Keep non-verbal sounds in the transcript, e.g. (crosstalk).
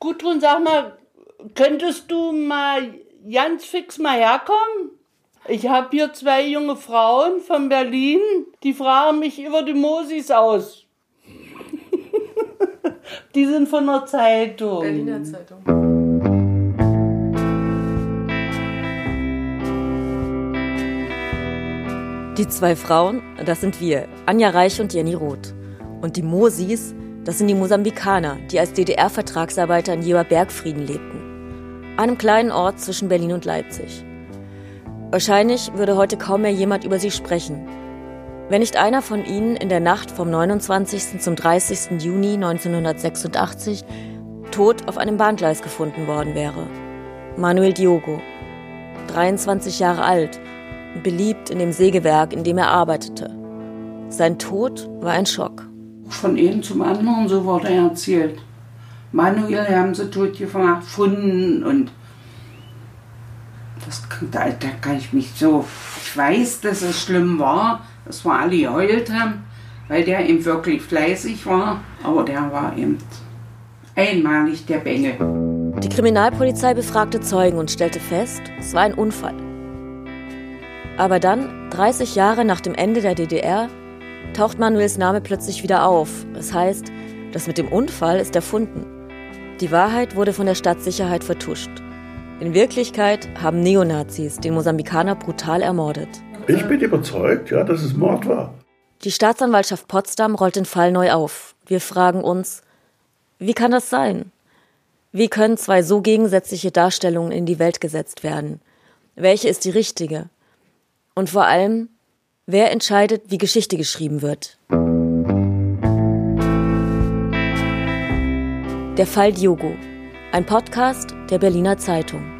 Gudrun, sag mal, könntest du mal ganz fix mal herkommen? Ich habe hier zwei junge Frauen von Berlin, die fragen mich über die Mosis aus. (laughs) die sind von der Zeitung. Berliner Zeitung. Die zwei Frauen, das sind wir, Anja Reich und Jenny Roth. Und die Mosis, das sind die Mosambikaner, die als DDR-Vertragsarbeiter in Jeber Bergfrieden lebten. Einem kleinen Ort zwischen Berlin und Leipzig. Wahrscheinlich würde heute kaum mehr jemand über sie sprechen. Wenn nicht einer von ihnen in der Nacht vom 29. zum 30. Juni 1986 tot auf einem Bahngleis gefunden worden wäre. Manuel Diogo, 23 Jahre alt und beliebt in dem Sägewerk, in dem er arbeitete. Sein Tod war ein Schock. Von einem zum anderen, so wurde er erzählt. Manuel haben sie tot gefunden und das da, da kann ich mich so. Ich weiß, dass es schlimm war, dass wir alle geheult haben, weil der eben wirklich fleißig war, aber der war eben einmalig der Bengel. Die Kriminalpolizei befragte Zeugen und stellte fest, es war ein Unfall. Aber dann, 30 Jahre nach dem Ende der DDR, taucht Manuels Name plötzlich wieder auf. Das heißt, das mit dem Unfall ist erfunden. Die Wahrheit wurde von der Stadtsicherheit vertuscht. In Wirklichkeit haben Neonazis den Mosambikaner brutal ermordet. Ich bin überzeugt, ja, dass es Mord war. Die Staatsanwaltschaft Potsdam rollt den Fall neu auf. Wir fragen uns, wie kann das sein? Wie können zwei so gegensätzliche Darstellungen in die Welt gesetzt werden? Welche ist die richtige? Und vor allem, wer entscheidet, wie Geschichte geschrieben wird? Der Fall Diogo, ein Podcast der Berliner Zeitung.